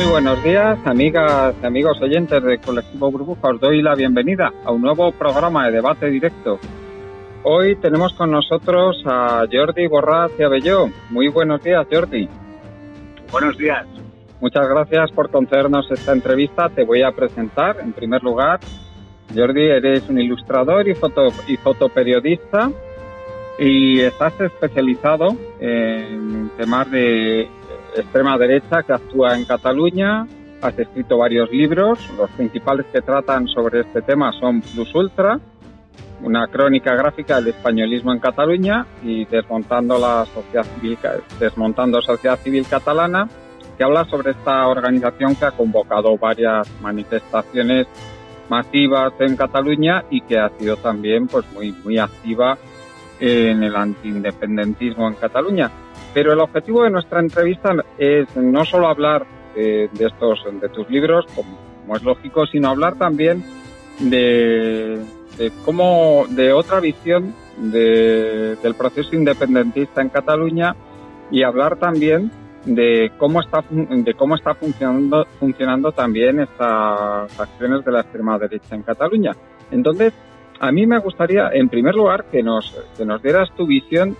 Muy buenos días, amigas y amigos oyentes del colectivo Burbuja. Os doy la bienvenida a un nuevo programa de debate directo. Hoy tenemos con nosotros a Jordi Borraz y Abelló. Muy buenos días, Jordi. Buenos días. Muchas gracias por concedernos esta entrevista. Te voy a presentar. En primer lugar, Jordi, eres un ilustrador y, foto, y fotoperiodista y estás especializado en temas de extrema derecha que actúa en Cataluña. Has escrito varios libros. Los principales que tratan sobre este tema son Plus Ultra, una crónica gráfica del españolismo en Cataluña y desmontando la sociedad civil, catalana, que habla sobre esta organización que ha convocado varias manifestaciones masivas en Cataluña y que ha sido también pues muy muy activa en el antiindependentismo en Cataluña. Pero el objetivo de nuestra entrevista es no solo hablar de, de estos de tus libros, como, es lógico, sino hablar también de, de cómo de otra visión de, del proceso independentista en Cataluña y hablar también de cómo está de cómo está funcionando funcionando también estas acciones de la extrema derecha en Cataluña. Entonces, a mí me gustaría, en primer lugar, que nos, que nos dieras tu visión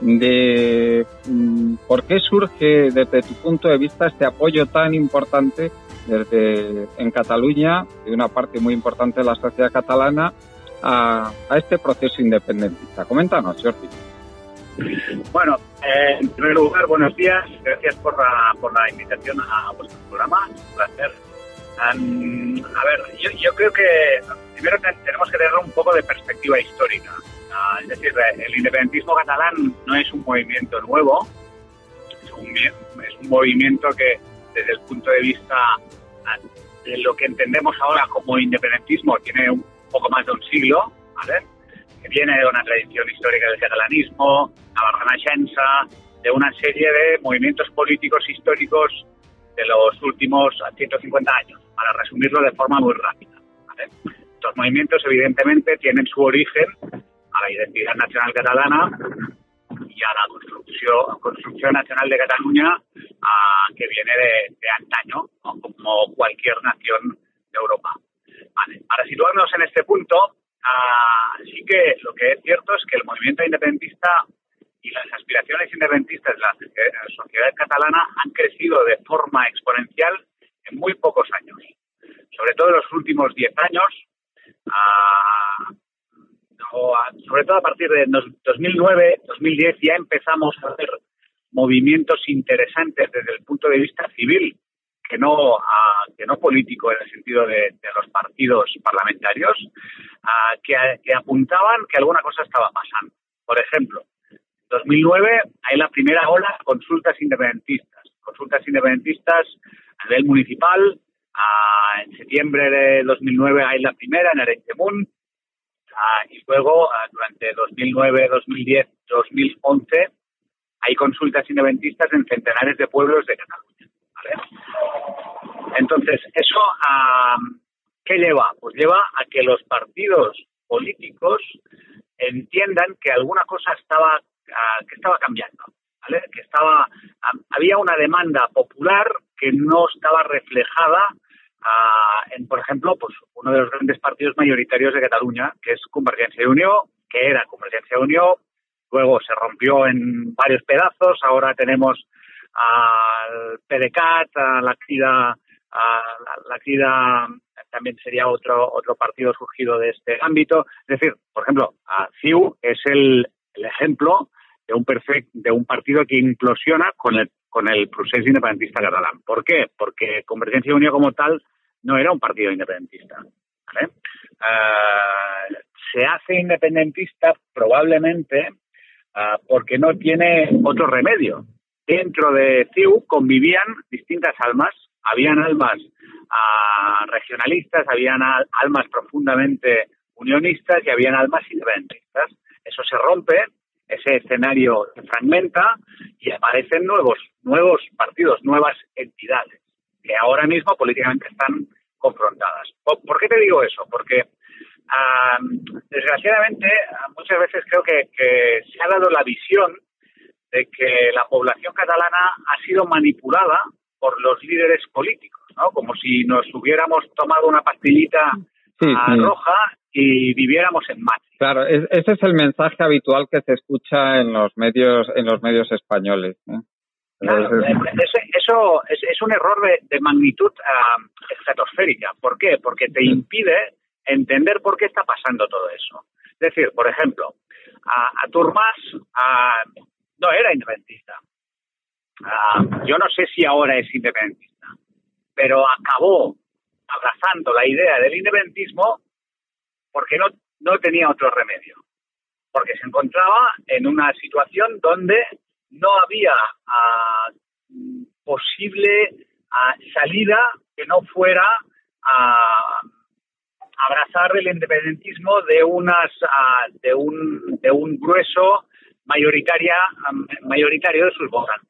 de mm, por qué surge desde tu punto de vista este apoyo tan importante desde en Cataluña, de una parte muy importante de la sociedad catalana, a, a este proceso independentista. Coméntanos, Jordi. Bueno, eh, en primer lugar, buenos días. Gracias por la, por la invitación a vuestro programa. Un placer. Um, a ver, yo, yo, creo que primero tenemos que tener un poco de perspectiva histórica. Uh, es decir, el independentismo catalán no es un movimiento nuevo, es un, es un movimiento que desde el punto de vista de lo que entendemos ahora como independentismo tiene un poco más de un siglo, ¿vale? que viene de una tradición histórica del catalanismo, a la Renaixença, de una serie de movimientos políticos históricos de los últimos 150 años, para resumirlo de forma muy rápida. ¿vale? Estos movimientos, evidentemente, tienen su origen a la identidad nacional catalana y a la construcción, construcción nacional de Cataluña que viene de, de antaño, ¿no? como cualquier nación de Europa. Vale. Para situarnos en este punto, uh, sí que lo que es cierto es que el movimiento independentista y las aspiraciones independentistas de la sociedad catalana han crecido de forma exponencial en muy pocos años. Sobre todo en los últimos 10 años, uh, sobre todo a partir de 2009, 2010 ya empezamos a ver movimientos interesantes desde el punto de vista civil, que no, uh, que no político en el sentido de, los partidos parlamentarios, que, apuntaban que alguna cosa estaba pasando. Por ejemplo, 2009 hay la primera ola consultas independentistas. Consultas independentistas a nivel municipal. Uh, en septiembre de 2009 hay la primera en Arenys Uh, y luego, uh, durante 2009, 2010, 2011, hay consultas independentistas en centenares de pueblos de Cataluña. Entonces, ¿eso qué lleva? Pues lleva a que los partidos políticos entiendan que alguna cosa estaba Uh, que estaba cambiando, ¿vale? Que estaba, había una demanda popular que no estaba reflejada uh, en, por ejemplo, pues uno de los grandes partidos mayoritarios de Cataluña, que es Convergencia de Unió, que era Convergencia de Unió, luego se rompió en varios pedazos, ahora tenemos al PDeCAT, a la CIDA, a la CIDA también sería otro otro partido surgido de este ámbito. Es decir, por ejemplo, a CIU es el, ejemplo de un, perfect, de un partido que implosiona con el, con el procés independentista catalán. ¿Por qué? Porque Convergencia y Unión como tal no era un partido independentista. Uh, se hace independentista probablemente uh, porque no tiene otro remedio. Dentro de CIU convivían distintas almas Habían almas ah, regionalistas, habían al- almas profundamente unionistas y habían almas independentistas. Eso se rompe, ese escenario se fragmenta y aparecen nuevos, nuevos partidos, nuevas entidades que ahora mismo políticamente están confrontadas. ¿Por, qué te digo eso? Porque ah, desgraciadamente muchas veces creo que, que se ha dado la visión de que la población catalana ha sido manipulada por los líderes políticos, ¿no? Como si nos hubiéramos tomado una pastillita Sí, sí. roja y viviéramos en Madrid. Claro, es- ese es el mensaje habitual que se escucha en los medios en los medios españoles. ¿eh? Claro, Es- ese- eso es, es un error de, de magnitud ah, estratosférica. ¿Por qué? Porque te impide entender por qué está pasando todo eso. Es decir, por ejemplo, a, a Turmas no era independentista. Yo no sé si ahora es independentista, pero acabó abrazando la idea del independentismo porque no, no tenía otro remedio. Porque se encontraba en una situación donde no había ah, posible ah, salida que no fuera a abrazar el independentismo de unas ah, de un de un grueso mayoritaria mayoritario de sus votantes.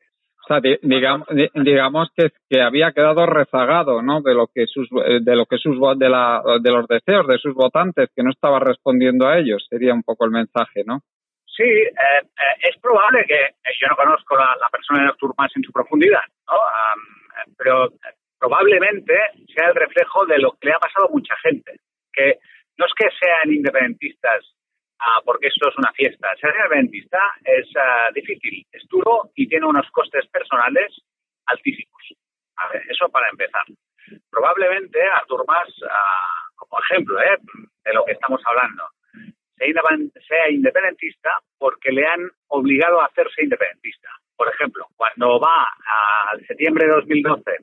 Digamos, di- digamos que, que había quedado rezagado, ¿no? De lo que sus eh, de lo que sus de la de los deseos de sus votantes que no estaba respondiendo a ellos sería un poco el mensaje, ¿no? Sí, eh, eh, es probable que eh, yo no conozco la, la persona de Artur Mas en su profundidad, ¿no? Eh, pero eh, probablemente sea el reflejo de lo que le ha pasado a mucha gente, que no es que sean independentistas ah, porque esto es una fiesta. Ser independentista es ah, difícil, es duro y tiene unos costes personales altísimos. A ver, eso para empezar. Probablemente Artur Mas, ah, como ejemplo de lo que estamos hablando, sea independ- sea independentista porque le han obligado a hacerse independentista. Por ejemplo, cuando va al septiembre de 2012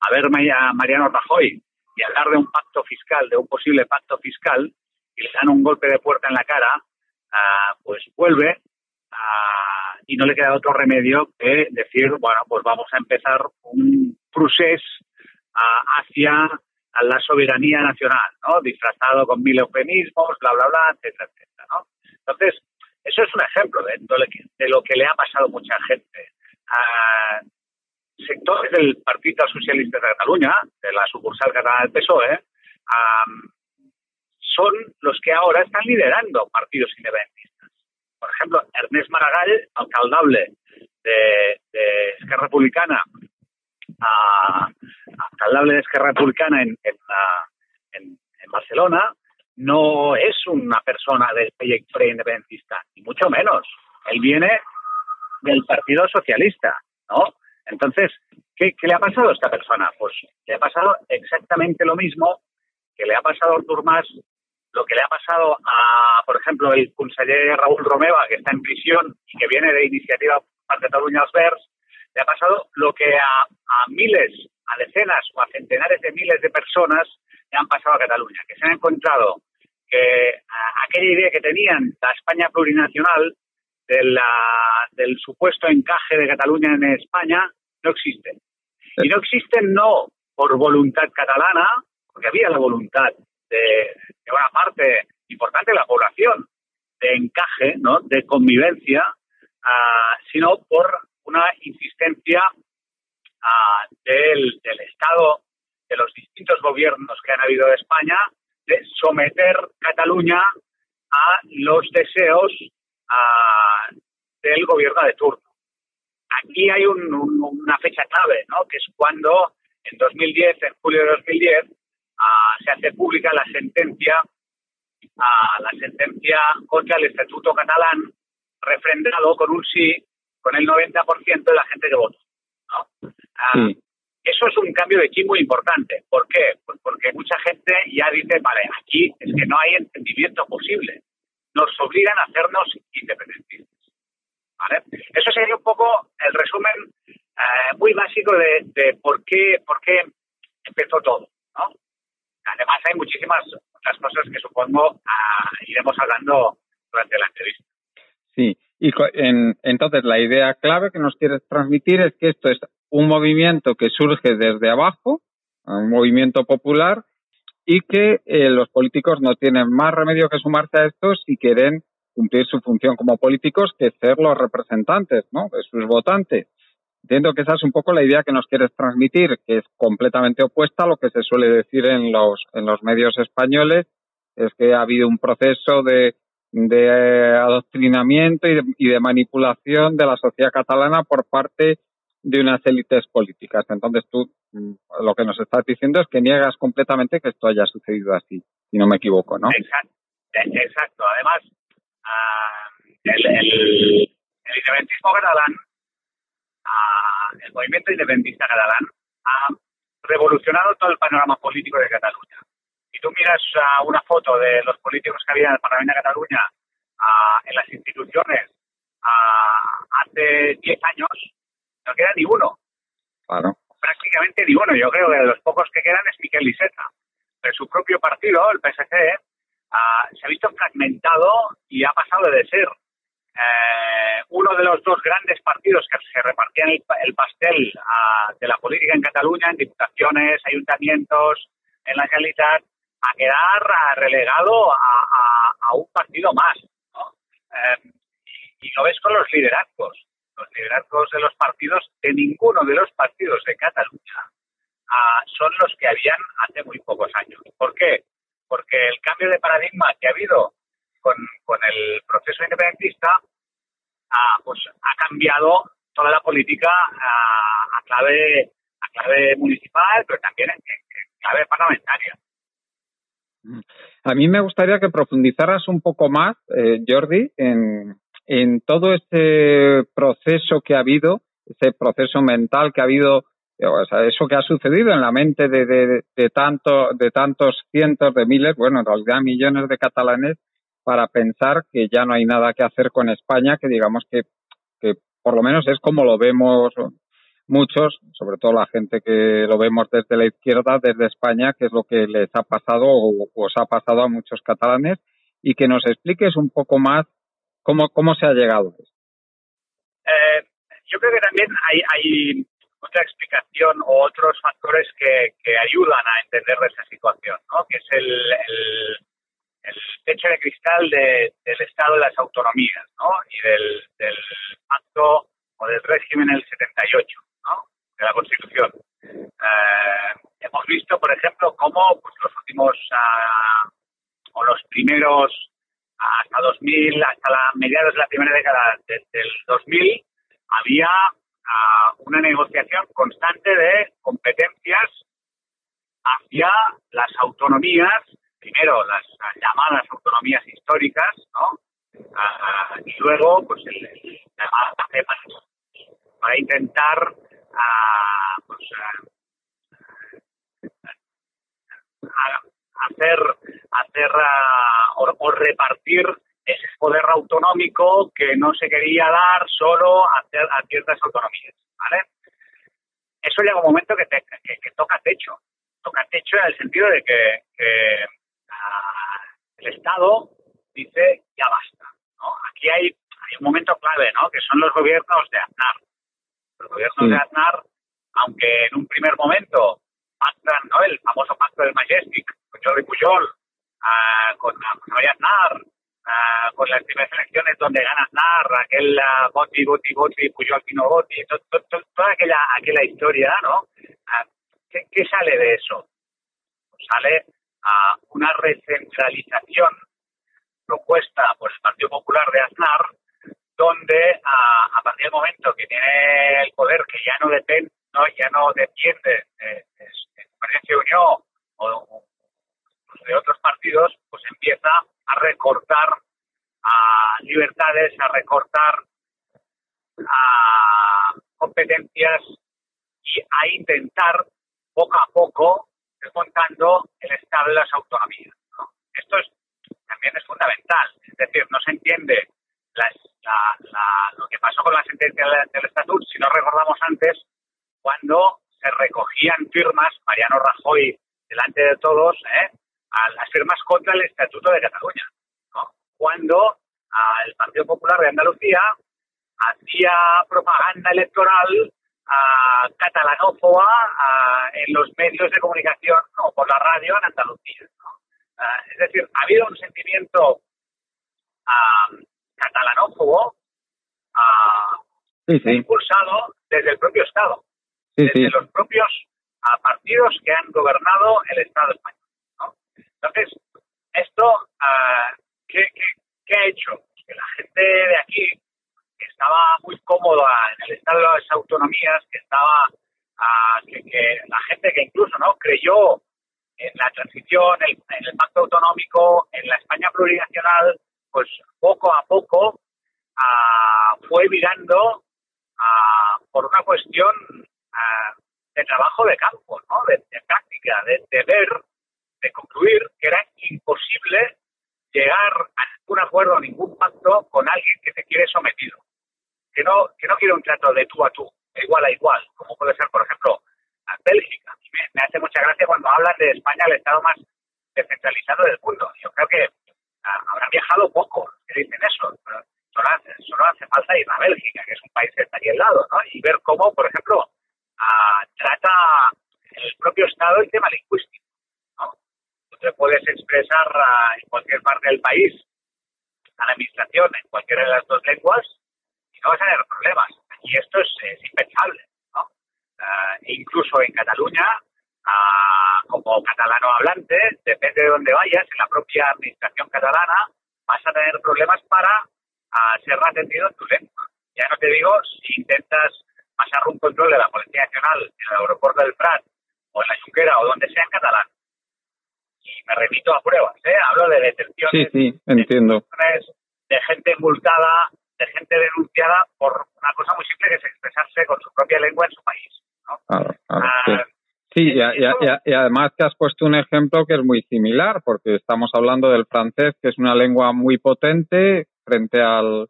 a ver a Mariano Rajoy y hablar de un pacto fiscal, de un posible pacto fiscal, y le dan un golpe de puerta en la cara, ah, pues vuelve ah, y no le queda otro remedio que decir, bueno, pues vamos a empezar un procés ah, hacia la soberanía nacional, ¿no? Disfrazado con mil eufemismos, bla, bla, bla, etcétera, etcétera, ¿no? Entonces, eso es un ejemplo de, de lo que- le ha pasado a mucha gente. Ah, sectores del Partido Socialista de Cataluña, de la sucursal catalana del PSOE, am, son los que ahora están liderando partidos independentistas. Por ejemplo, Ernest Maragall, alcaldable de, de Esquerra Republicana, a- alcaldable de Esquerra Republicana en, en, Barcelona, no es una persona del proyecto independentista, ni mucho menos. Él viene del Partido Socialista, ¿no? Entonces, ¿qué, qué le ha pasado a esta persona? Pues le ha pasado exactamente lo mismo que le ha pasado a Artur Mas, lo que le ha pasado a, por ejemplo, el conseller Raúl Romeva, que está en prisión y que viene de Iniciativa als Verds, le ha pasado lo que a, miles, a decenas o a centenares de miles de personas le han pasado a Cataluña, que se han encontrado que aquella idea que tenían la España plurinacional del supuesto encaje de Cataluña en España no existe. Y no existen no por voluntad catalana, porque había la voluntad de, de una parte importante de la población de encaje, ¿no? de convivencia, ah, sino por una insistencia ah, del, Estado, de los distintos gobiernos que han habido de España, de someter Cataluña a los deseos ah, del gobierno de turno. Aquí hay un- un- una fecha clave, ¿no? que es cuando en 2010, en julio de 2010, ah, se hace pública la sentencia, ah, la sentencia contra el Estatuto catalán, refrendado con un sí, con el 90% de la gente que votó. ¿no? Ah, Sí. Eso es un cambio de chip muy importante. ¿Por qué? Pues porque mucha gente ya dice, vale, aquí es que no hay entendimiento posible. Nos obligan a hacernos independentistas. ¿Vale? Eso sería un poco el resumen eh, muy básico de, de por qué por qué empezó todo. ¿no? Además, hay muchísimas otras cosas que supongo ah, iremos hablando durante la entrevista. Sí, y en- entonces la idea clave que nos quieres transmitir es que esto es un movimiento que surge desde abajo, un movimiento popular, y que eh, los políticos no tienen más remedio que sumarse a esto si quieren cumplir su función como políticos, que ser los representantes ¿no? de sus votantes. Entiendo que esa es un poco la idea que nos quieres transmitir, que es completamente opuesta a lo que se suele decir en los, en los medios españoles, es que ha habido un proceso de, de adoctrinamiento y de, y de manipulación de la sociedad catalana por parte de unas élites políticas. Entonces tú mm, lo que nos estás diciendo es que niegas completamente que esto haya sucedido así, si no me equivoco, ¿no? Exacto. Eh, exacto. Además, ah, el, el, el independentismo catalán, ah, el movimiento independentista catalán, ha revolucionado todo el panorama político de Cataluña. Si tú miras ah, una foto de los políticos que había en el Parlamento de Cataluña, ah, en las instituciones, ah, hace 10 años, no queda ni uno. Claro. Prácticamente ni uno. Yo creo que de los pocos que quedan es Miquel Iceta. De su propio partido, el PSC, ah, se ha visto fragmentado y ha pasado de ser eh, uno de los dos grandes partidos que se repartían el, el pastel de la política en Cataluña, en diputaciones, ayuntamientos, en la Generalitat, a quedar relegado a, un partido más. Eh, y, lo ves con los liderazgos. Los liderazgos de los partidos, de ninguno de los partidos de Cataluña, ah, son los que habían hace muy pocos años. ¿Por qué? Porque el cambio de paradigma que ha habido con, con el proceso independentista ah, pues ha cambiado toda la política ah, a clave a clave municipal, pero también en- en clave parlamentaria. A mí me gustaría que profundizaras un poco más, eh, Jordi, en, todo ese proceso que ha habido, ese proceso mental que ha habido, eh, o sea, eso que ha sucedido en la mente de, de, de, tanto, de tantos cientos de miles, bueno, en realidad millones de catalanes, para pensar que ya no hay nada que hacer con España, que digamos que, que por lo menos es como lo vemos muchos, sobre todo la gente que lo vemos desde la izquierda, desde España, que es lo que les ha pasado o os ha pasado a muchos catalanes, y que nos expliques un poco más cómo, cómo se ha llegado a. Eh, yo creo que también hay, hay otra explicación o otros factores que, que ayudan a entender esa situación, ¿no? que es el, el, el techo de cristal de, del Estado de las autonomías ¿no? y del, del pacto o del régimen del 78, ¿no? de la Constitución. Eh, hemos visto, por ejemplo, cómo pues, los últimos ah, o los primeros hasta 2000, hasta la mediados de la primera década de- del 2000, había ah, una negociación constante de competencias hacia las autonomías, primero las ah, llamadas autonomías históricas, ¿no? Ah, y luego, pues, el, el cepas, para intentar ah, pues, a- hacer, hacer o, o repartir ese poder autonómico que no se quería dar solo a, a ciertas autonomías, ¿vale? Eso llega un momento que, te- que, que toca techo, toca techo en el sentido de que, que, ah, el Estado dice ya basta, ¿no? Aquí hay, hay un momento clave, ¿no? Que son los gobiernos de Aznar. Los gobiernos de Aznar, aunque en un primer momento pactan, ¿no? El famoso pacto del Majestic con Jordi Pujol, ah, con ah, José María Aznar, ah, con las primeras elecciones donde gana Aznar, aquel ah, Boti, Boti, Boti, Pujol, Pino Boti, to- to- to- toda aquella, aquella historia, ¿no? ¿qué, qué sale de eso? Pues sale una recentralización propuesta por el Partido Popular de Aznar, donde a partir del momento que tiene el poder que ya no depende, no, ya no depende de, y Unión o, o de otros partidos, pues empieza a recortar a libertades, a recortar a competencias y a intentar poco a poco desmontando el Estado de las autonomías. ¿no? Esto es, también es fundamental, es decir, no se entiende las, la, la, lo sentencia del, del Estatut, si no recordamos antes, cuando se recogían firmas, Mariano Rajoy delante de todos, ¿eh? a las firmas contra el Estatuto de Cataluña, ¿no? cuando el Partido Popular de Andalucía hacía propaganda electoral ah, catalanófoba ah, en los medios de comunicación o por la radio en Andalucía. ¿no? Ah, es decir, ha habido un sentimiento ah, catalanófobo ah, Sí, sí, impulsado desde el propio Estado, sí, desde sí. los propios partidos que han gobernado el Estado español. ¿no? Entonces, esto, ah, ¿qué, qué, qué ha hecho? Pues que la gente de aquí, que estaba muy cómoda en el Estado de las autonomías, que estaba, que, que la gente que incluso no creyó en la transición, en, en el pacto autonómico, en la España plurinacional, pues poco a poco ah, fue virando ah, por una cuestión de trabajo de campo, ¿no? de, de práctica, de, de ver, de concluir que era imposible llegar a ningún acuerdo, a ningún pacto con alguien que te quiere sometido, que no, que no quiere un trato de tú a tú, de igual a igual, como puede ser, por ejemplo, a Bélgica. A mí Me, me hace mucha gracia cuando hablan de España, el Estado más descentralizado del mundo. Yo creo que ah, habrán viajado poco que dicen eso, pero solo hace, solo hace falta ir a Bélgica, que es un país que está aquí al lado, ¿no? Y ver cómo, por ejemplo, ah, trata el propio Estado el tema lingüístico, ¿no? Tú te puedes expresar ah, en cualquier parte del país a la administración en cualquiera de las dos lenguas y no vas a tener problemas. Y esto es, es impensable, ¿no? Ah, incluso en Cataluña, ah, como catalano hablante, depende de dónde vayas, en la propia administración catalana, vas a tener problemas para ah, ser atendido en tu lengua. Ya no te digo si intentas pasar un control de la Policía Nacional en el aeropuerto del Prat o en la Junquera o donde sea en catalán. Y me remito a pruebas, ¿eh? Hablo de detenciones sí, entiendo. detenciones de gente multada, de gente denunciada por una cosa muy simple que es expresarse con su propia lengua en su país. ¿no? Claro, claro, Ah, sí. Sí, y, y y además que has puesto un ejemplo que es muy similar, porque estamos hablando del francés, que es una lengua muy potente frente al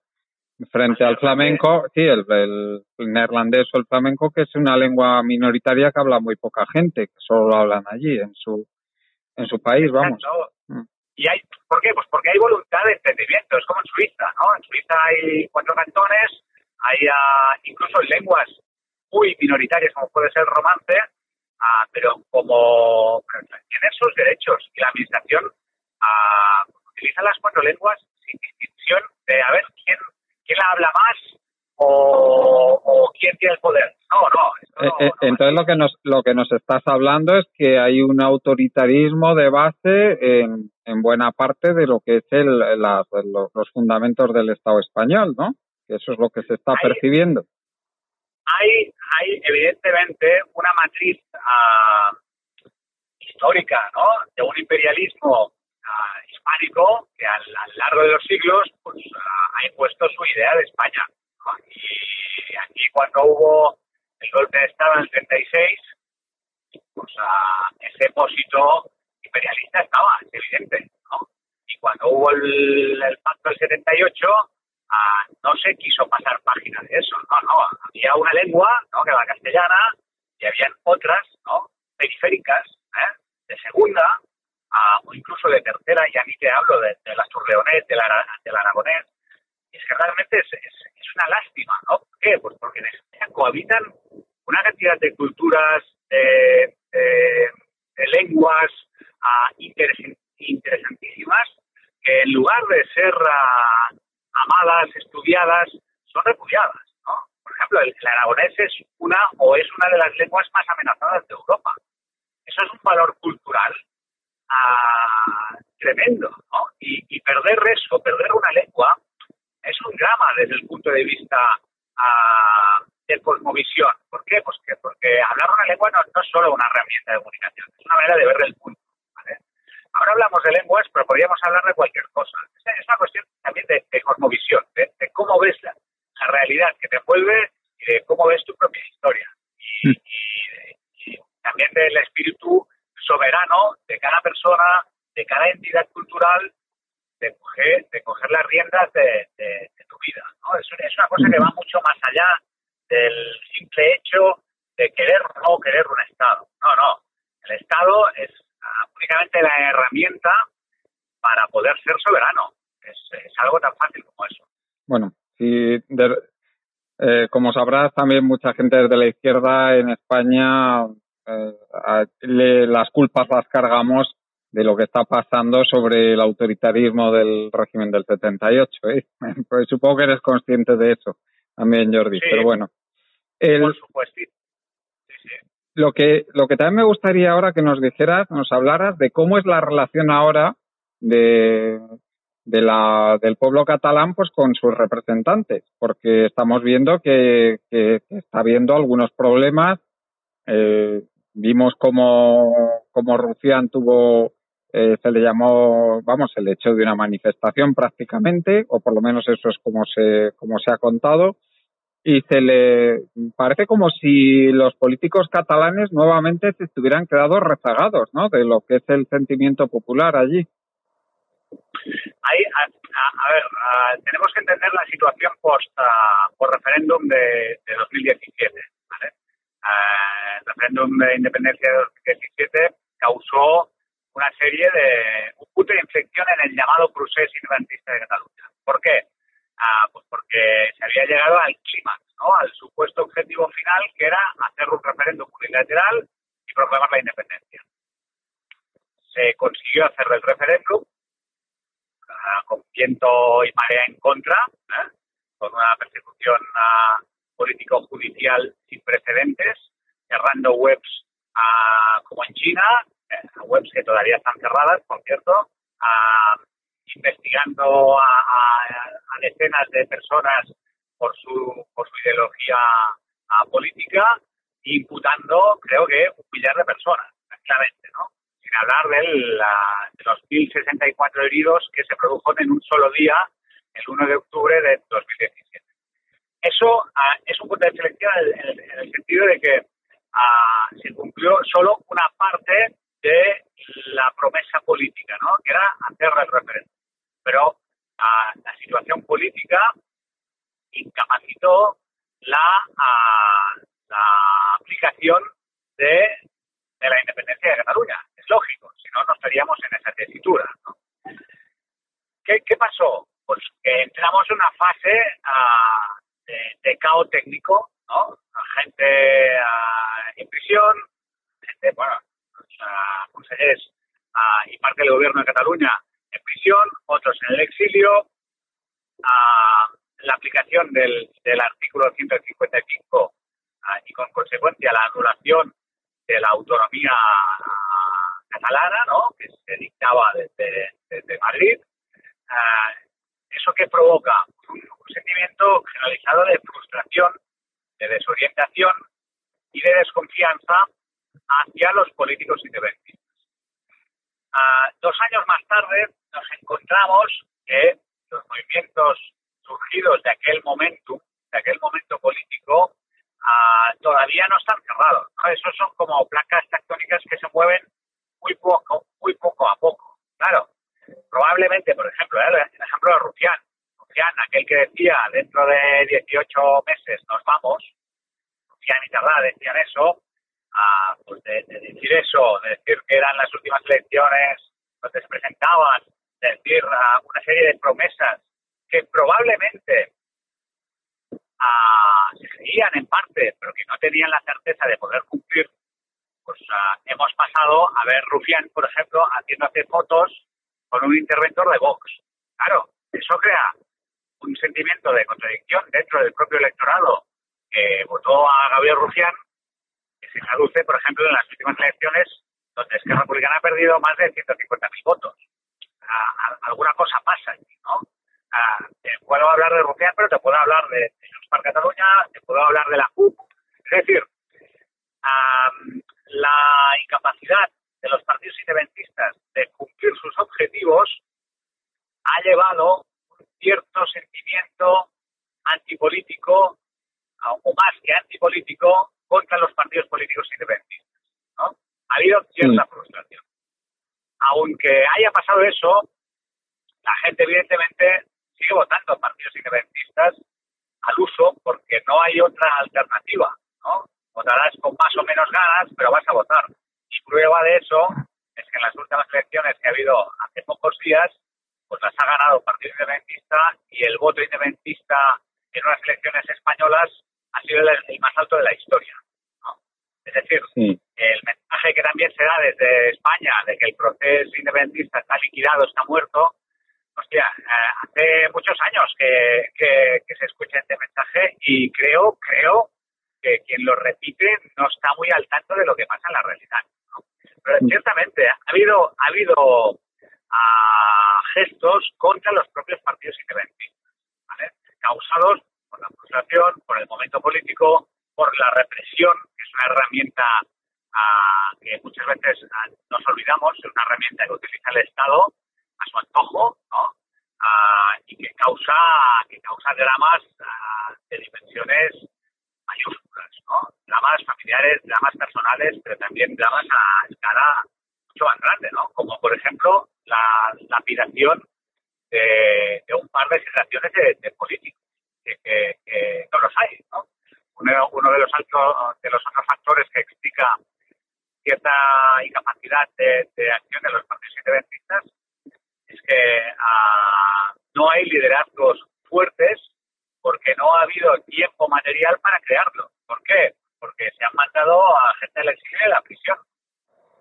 frente al flamenco, sí, el, el- neerlandés o el flamenco, que es una lengua minoritaria que habla muy poca gente, que solo lo hablan allí, en su en su país, vamos. Exacto. Mm. Y hay, ¿Por qué? Pues porque hay voluntad de entendimiento. Es como en Suiza, ¿no? En Suiza hay cuatro cantones, hay ah, incluso lenguas muy minoritarias, como puede ser el romance, ah, pero como tienen sus derechos. Y la administración ah, utiliza las cuatro lenguas sin distinción de a ver quién, quién la habla más o, o quién tiene el poder. No, no. esto Eh, no- eh, no- entonces lo que nos lo que nos estás hablando es que hay un autoritarismo de base en, en buena parte de lo que es el, los fundamentos del Estado español, ¿no? Que eso es lo que se está Hay- percibiendo. hay, hay evidentemente una matriz ah, histórica, ¿no? De un imperialismo ah, hispánico que a lo largo de los siglos pues, ha impuesto su idea de España. ¿no? Y aquí cuando hubo el golpe de Estado en el 36, pues ah, ese depósito imperialista estaba, es evidente, ¿no? Y cuando hubo el, el pacto del 78, ah, no se quiso pasar página de eso, no, no, había una lengua, ¿no? Que era la castellana, y habían otras, ¿no? Periféricas, ¿eh? De segunda, incluso de tercera, ya ni te hablo de, de la turleonés, del, ara- del aragonés, y es que realmente es, es, es una lástima, ¿no? ¿Por qué? Pues porque en España cohabitan una cantidad de culturas, de, lenguas ah, interes- interesantísimas que en lugar de ser ah, amadas, estudiadas, son repudiadas, ¿no? Por ejemplo, el, el aragonés es una o es una de las lenguas más amenazadas de Europa. Eso es un valor cultural ah, tremendo, ¿no? Y, y perder eso, perder una lengua, es un drama desde el punto de vista ah, de cosmovisión. ¿Por qué? Pues que, porque hablar una lengua no, no es solo una herramienta de comunicación, es una manera de ver el mundo. ¿vale? Ahora hablamos de lenguas, pero podríamos hablar de cualquier cosa. Es, es una cuestión también de, de cosmovisión, de, de cómo ves la, la realidad que te envuelve y de cómo ves tu propia historia. Y, y- y también del espíritu soberano de cada persona, de cada entidad cultural, de coger, de coger las riendas de, de- de tu vida. ¿no? Es, es una cosa que va mucho más allá del simple hecho de querer o no querer un Estado. No, no. El Estado es ah, únicamente la herramienta para poder ser soberano. Es, es algo tan fácil como eso. Bueno, si de- eh, como sabrás, también mucha gente desde la izquierda en España eh, a- le- las culpas las cargamos de lo que está pasando sobre el autoritarismo del régimen del 78. ¿eh? Pues supongo que eres consciente de eso también, Jordi. Sí. Pero bueno, el- Por supuesto. Sí, sí. lo que lo que también me gustaría ahora que nos dijeras, nos hablaras de cómo es la relación ahora de de la del pueblo catalán pues con sus representantes, porque estamos viendo que, que- que está habiendo algunos problemas. Eh, vimos como como Rufián tuvo eh, se le llamó, vamos, el hecho de una manifestación prácticamente, o por lo menos eso es como se como se ha contado y se le parece como si los políticos catalanes nuevamente se estuvieran quedado rezagados, ¿no? De lo que es el sentimiento popular allí. Ahí, a, a- ver, a- tenemos que entender la situación post, ah, post referéndum de, de 2017. El referéndum de independencia de 2017 causó una serie de un punto de inflexión en el llamado procés independentista de Cataluña. ¿Por qué? Ah, pues porque se había llegado al clímax, ¿no? al supuesto objetivo final que era hacer un referéndum unilateral y proclamar la independencia. Se consiguió hacer el referéndum, ah, con viento y marea en contra, ¿eh? con una persecución ah, político-judicial sin precedentes, cerrando webs ah, como en China, eh, webs que todavía están cerradas, por cierto, ah, investigando a, a- a decenas de personas por su, por su ideología ah, política, imputando, creo que, un millar de personas, tranquilamente, ¿no? Sin hablar del, ah, de los 1.064 heridos que se produjeron en un solo día, el 1 de octubre de 2017. Eso ah, es un punto de selección en, el- en el sentido de que ah, se cumplió solo una parte de la promesa política, ¿no? Que era hacer el referéndum. Pero ah, la situación política incapacitó la, ah, la aplicación de, de la independencia de Cataluña. Es lógico, si no, no estaríamos en esa tesitura. ¿no? ¿Qué, pasó? Pues que entramos en una fase ah, de, caos técnico, ¿no? Gente en prisión, gente, bueno, ah, consejeros y parte del gobierno de Cataluña en prisión, otros en el exilio, la aplicación del, artículo 155 ah, y con consecuencia la anulación de la autonomía catalana, ¿no? que se dictaba desde, desde Madrid. ¿Eso que provoca? Sentimiento generalizado de frustración, de desorientación y de desconfianza hacia los políticos independentistas. Ah, dos años más tarde nos encontramos que los movimientos surgidos de aquel momento, de aquel momento político, ah, todavía no están cerrados. ¿no? Esos son como placas tectónicas que se mueven muy poco, muy poco a poco. Claro, probablemente, por ejemplo, ¿eh? el ejemplo de Rufián. Rufián, aquel que decía dentro de 18 meses nos vamos, Rufián y Tardá decían eso, pues de, de decir eso, de decir que eran las últimas elecciones donde se presentaban, de decir una serie de promesas que probablemente se creían en parte, pero que no tenían la certeza de poder cumplir, pues hemos pasado a ver Rufián, por ejemplo, haciéndose fotos con un interventor de Vox. Claro, eso crea un sentimiento de contradicción dentro del propio electorado que votó a Gabriel Rufián, que se traduce, por ejemplo, en las últimas elecciones, donde Esquerra Republicana ha perdido más de 150.000 votos. Ah, a- alguna cosa pasa aquí, ¿no? Ah, te puedo hablar de Rufián, pero te puedo hablar de, de Junts per Catalunya, te puedo hablar de la CUP. Es decir, la incapacidad de los partidos independentistas de cumplir sus objetivos ha llevado cierto sentimiento antipolítico, o más que antipolítico, contra los partidos políticos independentistas. ¿no? Ha habido cierta Sí. frustración. Aunque haya pasado eso, la gente evidentemente sigue votando a partidos independentistas al uso porque no hay otra alternativa, ¿no? Votarás con más o menos ganas, pero vas a votar. Y prueba de eso es que en las últimas elecciones que ha habido hace pocos días, pues las ha ganado el Partido Independentista y el voto independentista en unas elecciones españolas ha sido el, el más alto de la historia. ¿no? Es decir, Sí. el mensaje que también se da desde España de que el proceso independentista está liquidado, está muerto, hostia, eh, hace muchos años que, que, que se escucha este mensaje y creo, creo que quien lo repite no está muy al tanto de lo que pasa en la realidad. ¿no? Pero ciertamente ha habido, ha habido ah, gestos contra los propios partidos independentistas, ¿vale? causados por la frustración, por el momento político, por la represión, que es una herramienta ah, que muchas veces ah, nos olvidamos, es una herramienta que utiliza el Estado a su antojo, ¿no? Ah, y que causa, que causa dramas de dimensiones mayúsculas, ¿no? Dramas familiares, dramas personales, pero también dramas a escala mucho más grande, ¿no? Como por ejemplo la lapidación de, de un par de generaciones de, de políticos, que, que, que no los hay, ¿no? Uno, uno de los altos, de los otros factores que explica cierta incapacidad de, de acción de los partidos independentistas es que ah, no hay liderazgos fuertes porque no ha habido tiempo material para crearlo. ¿Por qué? Porque se han mandado a gente al exilio y a la prisión.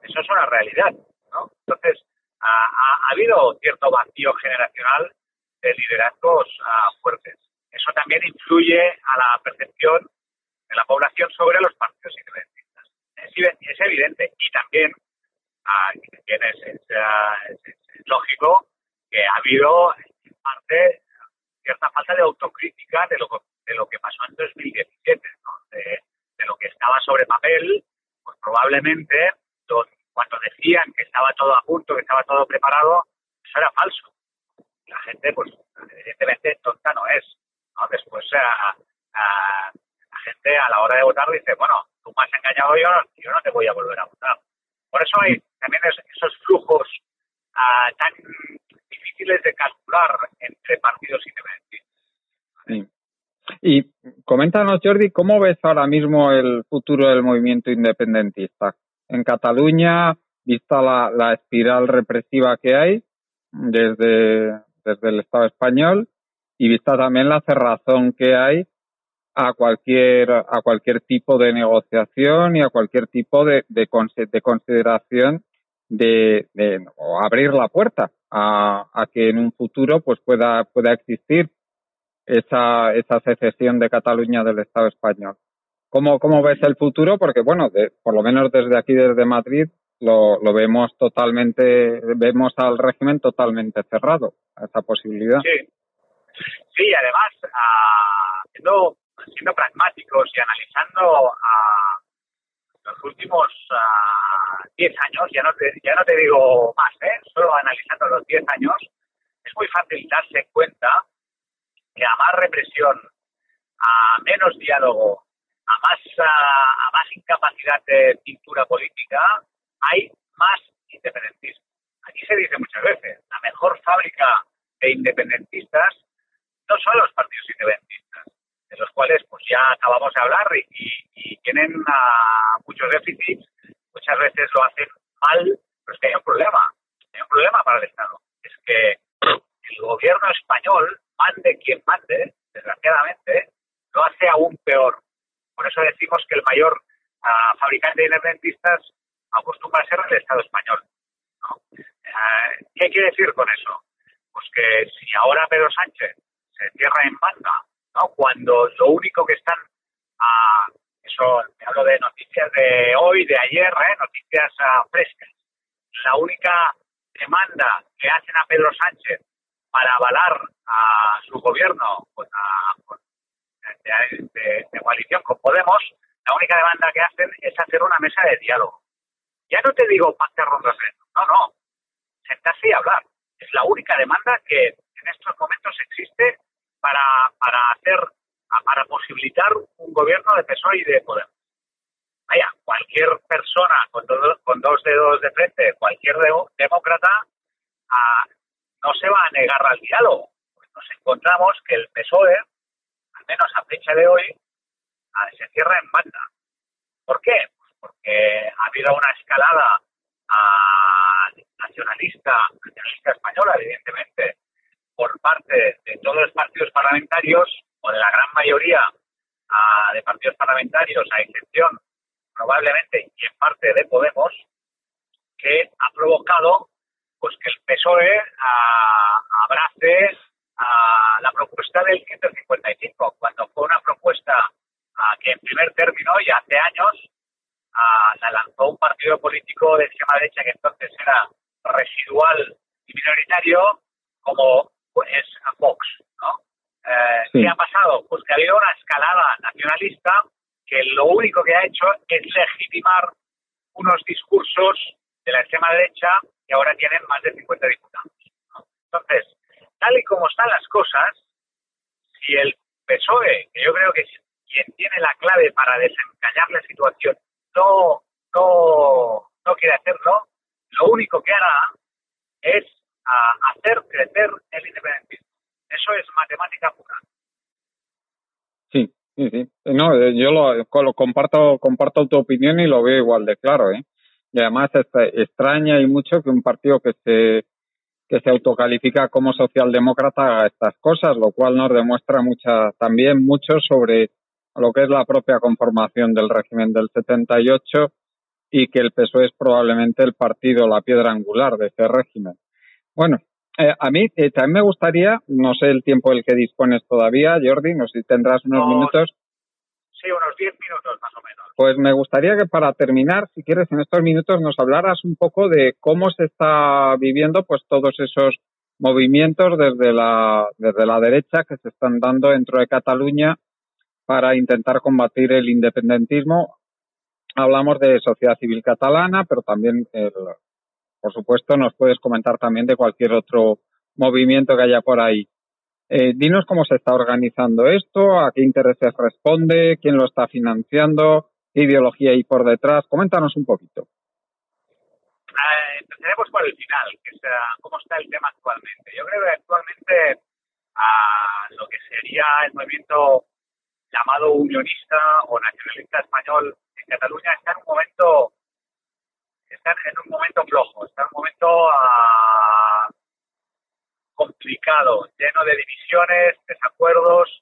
Eso es una realidad, ¿no? Entonces, ha, ha- ha habido cierto vacío generacional de liderazgos ah, fuertes. Eso también influye a la percepción de la población sobre los partidos independentistas. Es, es evidente. Y también, ah, y también es, es, ah, es- lógico que ha habido, en parte, cierta falta de autocrítica de lo, de lo que pasó en 2017, ¿no? de, de lo que estaba sobre papel, pues probablemente don- cuando decían que estaba todo a punto, que estaba todo preparado, eso era falso. La gente, pues, evidentemente tonta no es. ¿no? Después, ah, ah, la gente a la hora de votar dice, bueno, tú me has engañado, yo yo no te voy a volver a votar. Por eso hay también es- esos flujos ah, tan difíciles de calcular entre partidos independentistas. Sí. Y coméntanos, Jordi, ¿cómo ves ahora mismo el futuro del movimiento independentista? En Cataluña, vista la, la espiral represiva que hay desde, desde el Estado español y vista también la cerrazón que hay a cualquier, a cualquier tipo de negociación y a cualquier tipo de, de, de consideración de, de abrir la puerta a, a que en un futuro pues pueda, pueda existir esa, esa secesión de Cataluña del Estado español. ¿Cómo, cómo ves el futuro? Porque, bueno, de- por lo menos desde aquí, desde Madrid, lo, lo vemos totalmente, vemos al régimen totalmente cerrado a esa posibilidad. Sí, sí además, ah, siendo, siendo pragmáticos y analizando ah, los últimos ah, 10 años, ya no, te, ya no te digo más, ¿eh? solo analizando los 10 años, es muy fácil darse cuenta que a más represión, a menos diálogo, a más, ah, a más incapacidad de cintura política, hay más independentismo. Aquí se dice muchas veces, la mejor fábrica de independentistas no son los partidos independentistas, de los cuales pues ya acabamos de hablar y, y- tienen ah, muchos déficits, muchas veces lo hacen mal, pero es que hay un problema, hay un problema para el Estado. Es que el gobierno español, mande quien mande, desgraciadamente, lo hace aún peor. Por eso decimos que el mayor ah, fabricante de independentistas acostumbra a ser el Estado español. ¿no? Eh, ¿Qué quiere decir con eso? Pues que si ahora Pedro Sánchez se cierra en banda, ¿no? cuando lo único que están, ah, eso, me hablo de noticias de hoy, de ayer, ¿eh? noticias ah, frescas, la única demanda que hacen a Pedro Sánchez para avalar a su gobierno con, a- con- de, de- de coalición con Podemos, la única demanda que hacen es hacer una mesa de diálogo. Ya no te digo pactar rondas no, no, sentarse y hablar. Es la única demanda que en estos momentos existe para, para hacer, a- para posibilitar un gobierno de PSOE y de Podemos. Vaya, cualquier persona con, do- con dos dedos de frente, cualquier de- demócrata, ah, no se va a negar al diálogo. Pues nos encontramos que el PSOE, menos a fecha de hoy, se cierra en banda. ¿Por qué? Pues porque ha habido una escalada nacionalista, nacionalista española, evidentemente, por parte de todos los partidos parlamentarios o de la gran parlamentarios, a excepción probablemente y en parte de Podemos, que ha provocado pues que el PSOE ah, abrace a la propuesta del 155, cuando fue una propuesta ah, que en primer término y hace años ah, la lanzó un partido político de extrema derecha que entonces era residual y minoritario como es Vox, ¿no? Eh, Sí. ¿Qué ha pasado? Pues que ha habido una escalada nacionalista que lo único que ha hecho es legitimar unos discursos de la extrema derecha que ahora tienen más de 50 diputados. ¿no? Entonces, tal y como están las cosas, si el PSOE, que yo creo que es quien tiene la clave para desencallar la situación, no, no, no quiere hacerlo, lo único que hará es ah, hacer crecer el independentismo. Eso es matemática pura. Sí, sí, sí. No, eh, yo lo, co- lo comparto, comparto tu opinión y lo veo igual de claro, ¿eh? Y además es- extraña y mucho que un partido que se que se autocalifica como socialdemócrata haga estas cosas, lo cual nos demuestra mucha, también mucho sobre lo que es la propia conformación del régimen del 78 y que el PSOE es probablemente el partido, la piedra angular de ese régimen. Bueno, eh, a mí eh, también me gustaría, no sé el tiempo del que dispones todavía, Jordi, no sé si tendrás unos No, minutos, Sí, unos 10 minutos más o menos. pues me gustaría que para terminar, si quieres, en estos minutos nos hablaras un poco de cómo se está viviendo pues todos esos movimientos desde la, desde la derecha que se están dando dentro de Cataluña para intentar combatir el independentismo. Hablamos de sociedad civil catalana, pero también, el- por supuesto, nos puedes comentar también de cualquier otro movimiento que haya por ahí. Eh, dinos cómo se está organizando esto, a qué intereses responde, quién lo está financiando, qué ideología hay por detrás. Coméntanos un poquito. Eh, empezaremos por el final, que es cómo está el tema actualmente. Yo creo que actualmente lo que sería el movimiento llamado unionista o nacionalista español en Cataluña está en un momento está en un momento flojo, está en un momento ah, complicado, lleno de divisiones, desacuerdos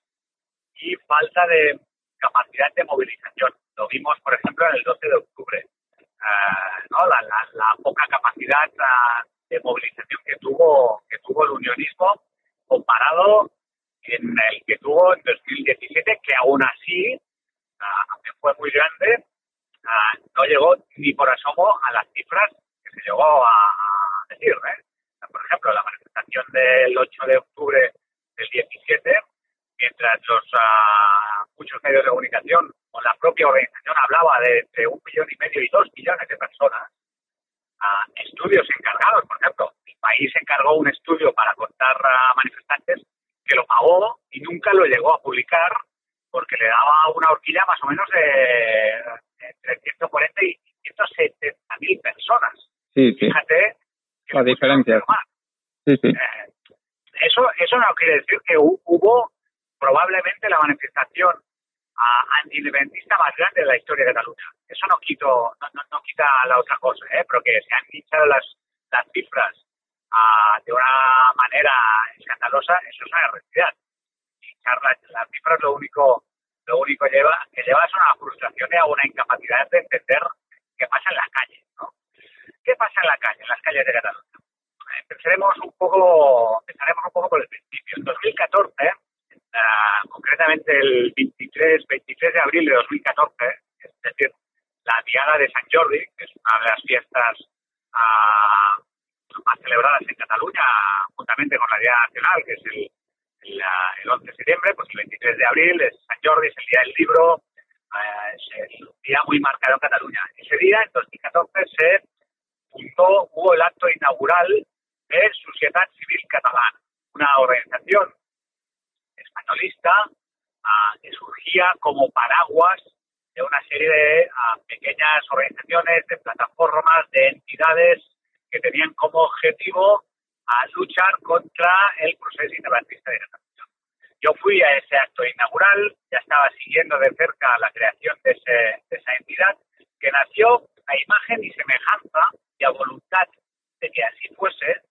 y falta de capacidad de movilización. Lo vimos, por ejemplo, en el 12 de octubre. Ah, ¿no? la, poca capacidad ah, de movilización que tuvo que tuvo el unionismo comparado en el que tuvo en 2017 que aún así ah, aunque fue muy grande no llegó ni por asomo a las cifras que se llegó a decir ¿eh? por ejemplo la manifestación del 8 de octubre del 17 mientras los ah, muchos medios de comunicación o la propia organización hablaba de entre un millón y medio y dos millones de personas, ah, estudios encargados, por ejemplo, el país encargó un estudio para contar a manifestantes que lo pagó y nunca lo llegó a publicar porque le daba una horquilla más o menos de entre 140 y 170 mil personas. Sí, sí, Fíjate que La diferencia. más. Eh, eso, eso no quiere decir que hu- hubo probablemente la manifestación ah, antiindependentista más grande de la historia de Cataluña. Eso no, quito, no, no, no quita la otra cosa, ¿eh? pero que se han hinchado las, las cifras ah, de una manera escandalosa, eso es una realidad. Hinchar las, las cifras lo único, lo único lleva, que lleva es una frustración y a una incapacidad de entender qué pasa en la calle. ¿no? ¿Qué pasa en la calle, en las calles de Cataluña? Empezaremos un poco empezaremos un poco por el principio. En 2014, ah, concretamente el 23, 23 de abril de 2014, es decir, la Diada de San Jordi, que es una de las fiestas ah, más celebradas en Cataluña, juntamente con la Diada Nacional, que es el, el, ah, el 11 de septiembre, pues el 23 de abril es San Jordi, es el Día del Libro, ah, es un día muy marcado en Cataluña. Ese día, en 2014, se fundó, hubo el acto inaugural de Societat Civil Catalana, una organización españolista ah, que surgía como paraguas de una serie de ah, pequeñas organizaciones, de plataformas, de entidades que tenían como objetivo a luchar contra el proceso independentista de Cataluña. Yo fui a ese acto inaugural, ya estaba siguiendo de cerca la creación de, ese- de esa entidad, que nació a imagen y semejanza y a voluntad de que así fuese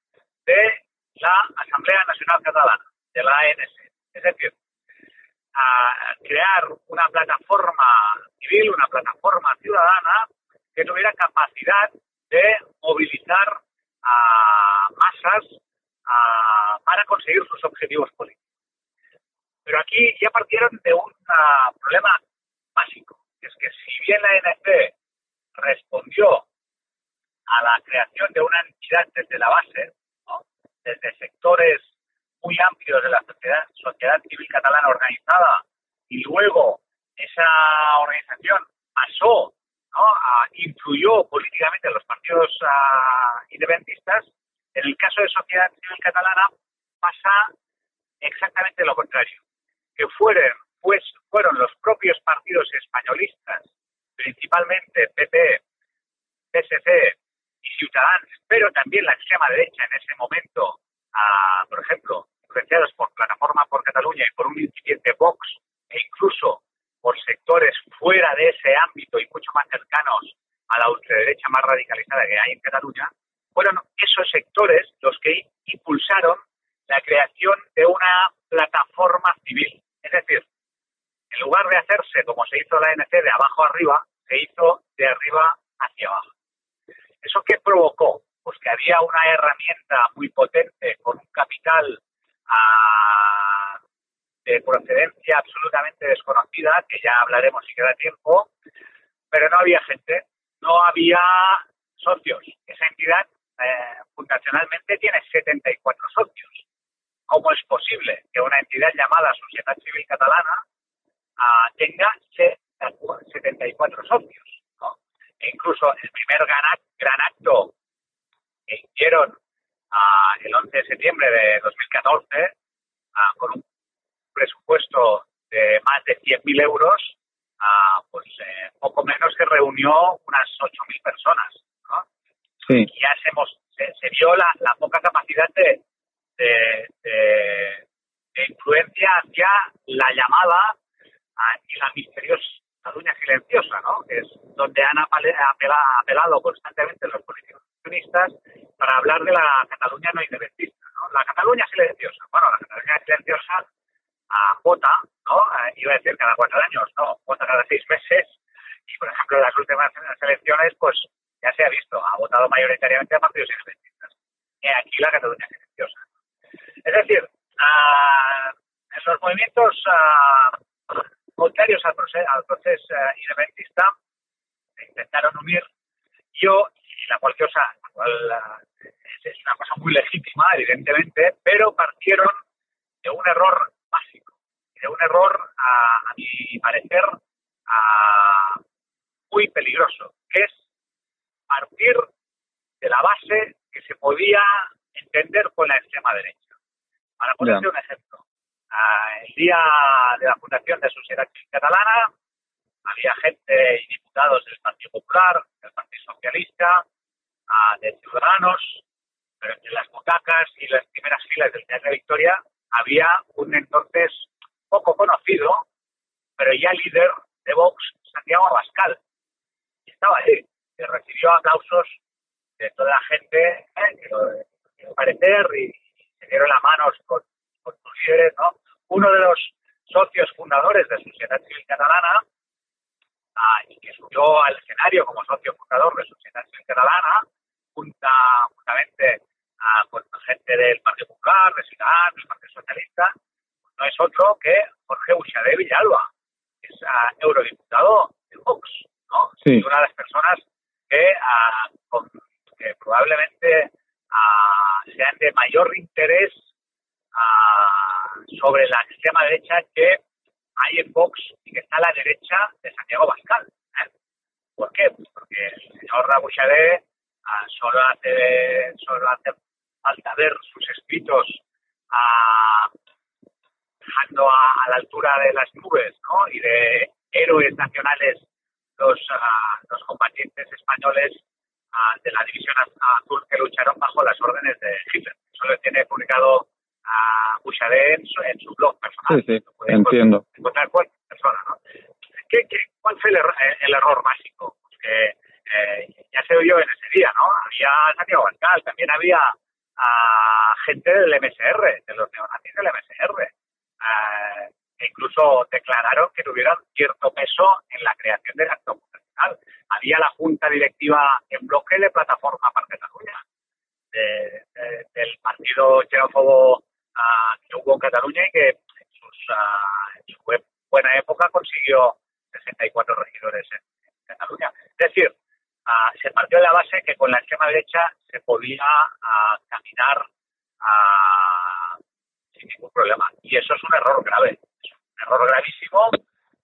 de la Asamblea Nacional Catalana, de la ANC. Es decir, crear una plataforma civil, una plataforma ciudadana que tuviera capacidad de movilizar a masas para conseguir sus objetivos políticos. Pero aquí ya partieron de un ah, problema básico, que es que si bien la ANC respondió a la creación de una entidad desde la base. Desde sectores muy amplios de la sociedad, civil catalana organizada, y luego esa organización pasó, ¿no? a- influyó políticamente en los partidos ah, independentistas, en el caso de sociedad civil catalana pasa exactamente lo contrario, que fueron, pues, fueron los propios partidos españolistas, principalmente PP, PSC y Ciudadanos, pero también la extrema derecha en ese momento, por ejemplo, influenciados por Plataforma por Cataluña y por un incipiente Vox, e incluso por sectores fuera de ese ámbito y mucho más cercanos a la ultraderecha más radicalizada que hay en Cataluña, fueron esos sectores los que impulsaron la creación de una plataforma civil. Es decir, en lugar de hacerse como se hizo la ANC de abajo arriba, se hizo de arriba hacia abajo. ¿Eso qué provocó? Pues que había una herramienta muy potente con un capital ah, de procedencia absolutamente desconocida, que ya hablaremos si queda tiempo, pero no había gente, no había socios. Esa entidad eh, fundacionalmente tiene 74 socios. ¿Cómo es posible que una entidad llamada Sociedad Civil Catalana ah, tenga 74 socios? E incluso el primer gran, gran acto que hicieron ah, el 11 de septiembre de 2014 ah, con un presupuesto de más de 100.000 euros, ah, pues eh, poco menos que reunió unas 8.000 personas. ¿no? Sí, y ya se, se, se vio la, la poca capacidad de, de, de- de influencia hacia la llamada y la misteriosa Cataluña silenciosa, ¿no? que es donde han apelado constantemente los políticos para hablar de la Cataluña no independentista. ¿no? La Cataluña silenciosa. Bueno, la Cataluña silenciosa ah, vota, ¿no? Ah, iba a decir cada cuatro años, no, vota cada seis meses. Y, por ejemplo, en las últimas elecciones, pues ya se ha visto, ha votado mayoritariamente a partidos independentistas. Y aquí la Cataluña silenciosa. Es decir, ah, en los movimientos ah, contrarios al proceso, al proceso ah, independentista se intentaron unir yo y la cual la cual ah, es, una cosa muy legítima, evidentemente, pero partieron de un error básico, de un error, a, a mi parecer, ah, muy peligroso, que es partir de la base que se podía entender con la extrema derecha. Para ponerte un ejemplo, el día de la fundación de Sociedad Catalana había gente y diputados del Partido Popular, del Partido Socialista, ah, de Ciudadanos, pero entre las butacas y las primeras filas del Teatro de Victoria había un entonces poco conocido, pero ya líder de Vox, Santiago Abascal. Y estaba ahí, que recibió aplausos de toda la gente eh, que que parecer y, se dieron las manos con, con sus líderes, ¿no? Uno de los socios fundadores de Sociedad Civil Catalana, ah, y que subió al escenario como socio fundador de Sociedad Civil Catalana, junta, juntamente ah, con gente del Partido Popular, de Ciudadanos, del Partido Socialista, no es otro que Jorge Buxadé Villalba, que es ah, eurodiputado de Vox, ¿no? Sí. Y una de las personas que, con- que probablemente sean de mayor interés sobre la extrema derecha que hay en Vox y que está a la derecha de Santiago Bascal. ¿eh? ¿Por qué? Pues porque el señor Rabuchadé ah, solo hace solo hace falta ver sus escritos ah, dejando a, a la altura de las nubes ¿no? y de héroes nacionales los, ah, los combatientes españoles de la división Az- azul que lucharon bajo las órdenes de Hitler. Eso lo tiene publicado a Bouchardet en su, en su blog personal. Sí, sí, entiendo. encontrar cualquier persona, ¿no? ¿Qué, qué, cuál fue el, error, el error básico? Pues que eh, ya se oyó en ese día, ¿no? Había Santiago Bascal, también había ah, gente del MSR, de los neonazis del MSR. Que incluso declararon que tuvieron cierto peso en la creación del acto fundacional. Había la junta directiva en bloque de Plataforma para Cataluña, de- de- del partido xenófobo ah, que hubo en Cataluña y que en, sus, ah, en su bu- buena época consiguió 64 regidores en, en Cataluña. Es decir, ah, se partió de la base que con la extrema derecha se podía ah, caminar ah, sin ningún problema. Y eso es un error grave, es un error gravísimo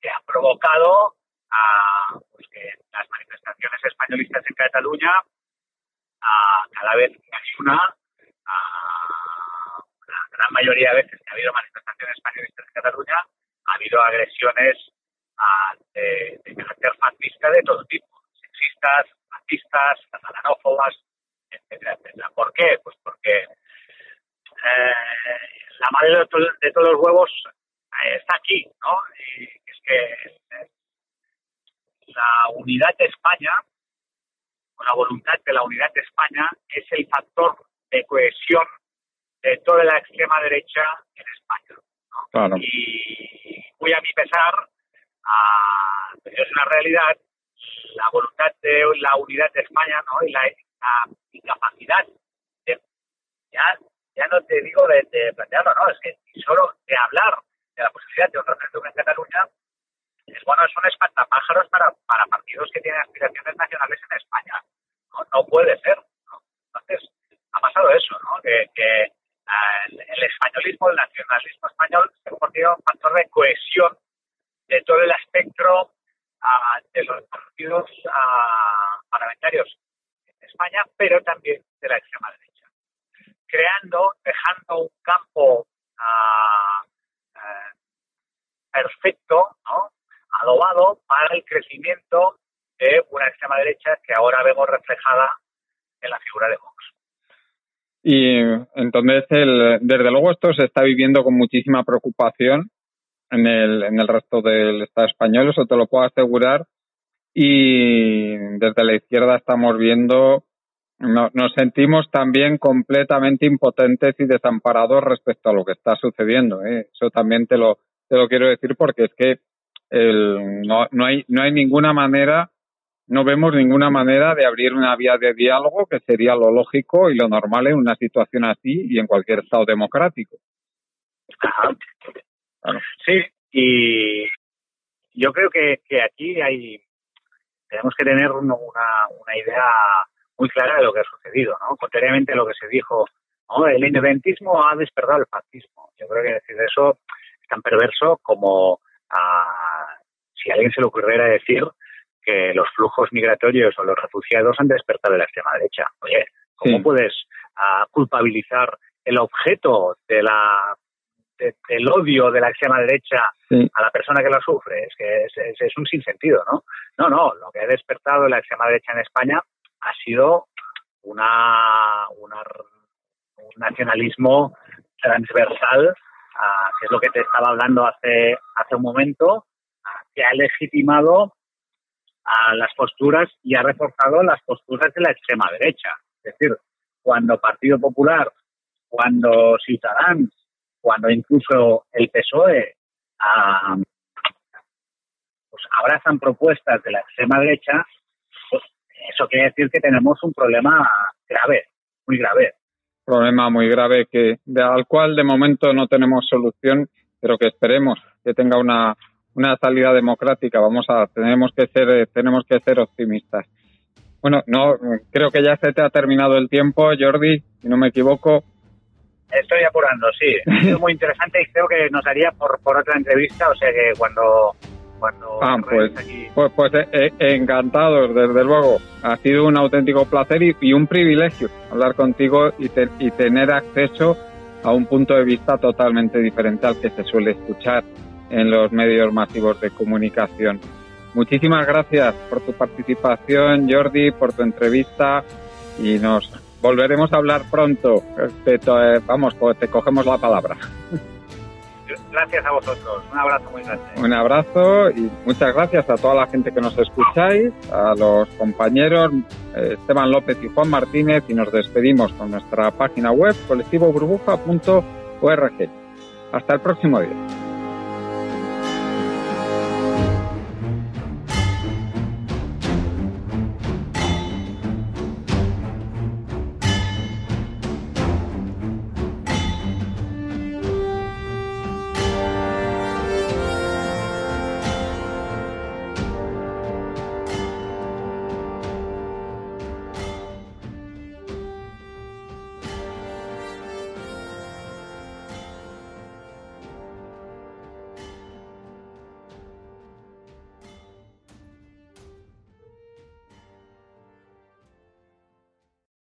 que ha provocado ah, pues que las manifestaciones españolistas en Cataluña ah, cada vez que hay una, ah, la gran mayoría de veces que ha habido manifestaciones españolistas en Cataluña, ha habido agresiones ah, de, de carácter fascista de todo tipo, sexistas, racistas, catalanófobas, etcétera, etcétera. ¿Por qué? Pues porque eh, la madre de, to- de todos los huevos eh, está aquí, ¿no? Y es que eh, la unidad de España, o la voluntad de la unidad de España, es el factor de cohesión de toda la extrema derecha en España. Claro. Y muy a mi pesar, ah, pero es una realidad, la voluntad de la unidad de España ¿no? y la, la incapacidad de, ya, ya no te digo de, de plantearlo, no, es que ni solo de hablar de la posibilidad de un referéndum en Cataluña, es bueno, es un espantapájaros para, para partidos que tienen aspiraciones nacionales en España. No, no puede ser. ¿no? Entonces, ha pasado eso, ¿no? Que, que ah, el, el españolismo, el nacionalismo español se ha convertido en un factor de cohesión de todo el espectro ah, de los partidos ah, parlamentarios en España, pero también de la extrema derecha. Creando, dejando un campo ah, eh, perfecto, ¿no? adobado para el crecimiento de una extrema derecha que ahora vemos reflejada en la figura de Vox. Y entonces, desde luego, esto se está viviendo con muchísima preocupación en el, en el resto del Estado español, eso te lo puedo asegurar. Y desde la izquierda estamos viendo, no- nos sentimos también completamente impotentes y desamparados respecto a lo que está sucediendo. ¿eh? Eso también te lo, te lo quiero decir porque es que el, no, no, hay, no hay ninguna manera no vemos ninguna manera de abrir una vía de diálogo que sería lo lógico y lo normal en una situación así y en cualquier Estado democrático. Ajá. Claro. Sí, y yo creo que, que aquí hay tenemos que tener una idea muy clara de lo que ha sucedido, ¿no? Contrariamente a lo que se dijo, ¿no? el independentismo ha despertado el fascismo. Yo creo que decir eso es tan perverso como ah, si a alguien se le ocurriera decir que los flujos migratorios o los refugiados han despertado de la extrema derecha. Oye, ¿cómo Sí. puedes ah, culpabilizar el objeto de la de- del odio de la extrema derecha Sí. a la persona que lo sufre? Es que es, es- es un sinsentido, ¿no? No, no, lo que ha despertado la extrema derecha en España ha sido una, una un nacionalismo transversal, ah, que es lo que te estaba hablando hace, hace un momento, ah, que ha legitimado a las posturas y ha reforzado las posturas de la extrema derecha. Es decir, cuando Partido Popular, cuando Ciudadanos, cuando incluso el PSOE ah, pues abrazan propuestas de la extrema derecha, pues eso quiere decir que tenemos un problema grave, muy grave. Problema muy grave que de, al cual de momento no tenemos solución, pero que esperemos que tenga una, una salida democrática. Vamos a tenemos que ser eh, tenemos que ser optimistas. Bueno, no creo que ya se te ha terminado el tiempo, Jordi, si no me equivoco. Estoy apurando, sí. Ha sido muy interesante y creo que nos haría por, por otra entrevista, o sea que cuando cuando Ah, pues, aquí pues, pues eh, eh, encantados, desde luego. Ha sido un auténtico placer y, y un privilegio hablar contigo y, te- y tener acceso a un punto de vista totalmente diferente al que se suele escuchar en los medios masivos de comunicación. Muchísimas gracias por tu participación, Jordi, por tu entrevista y nos volveremos a hablar pronto. Te, vamos, te cogemos la palabra. gracias a vosotros. Un abrazo muy grande. Un abrazo y muchas gracias a toda la gente que nos escucháis, a los compañeros eh, Esteban López y Juan Martínez y nos despedimos con nuestra página web colectivoburbuja.org. Hasta el próximo día.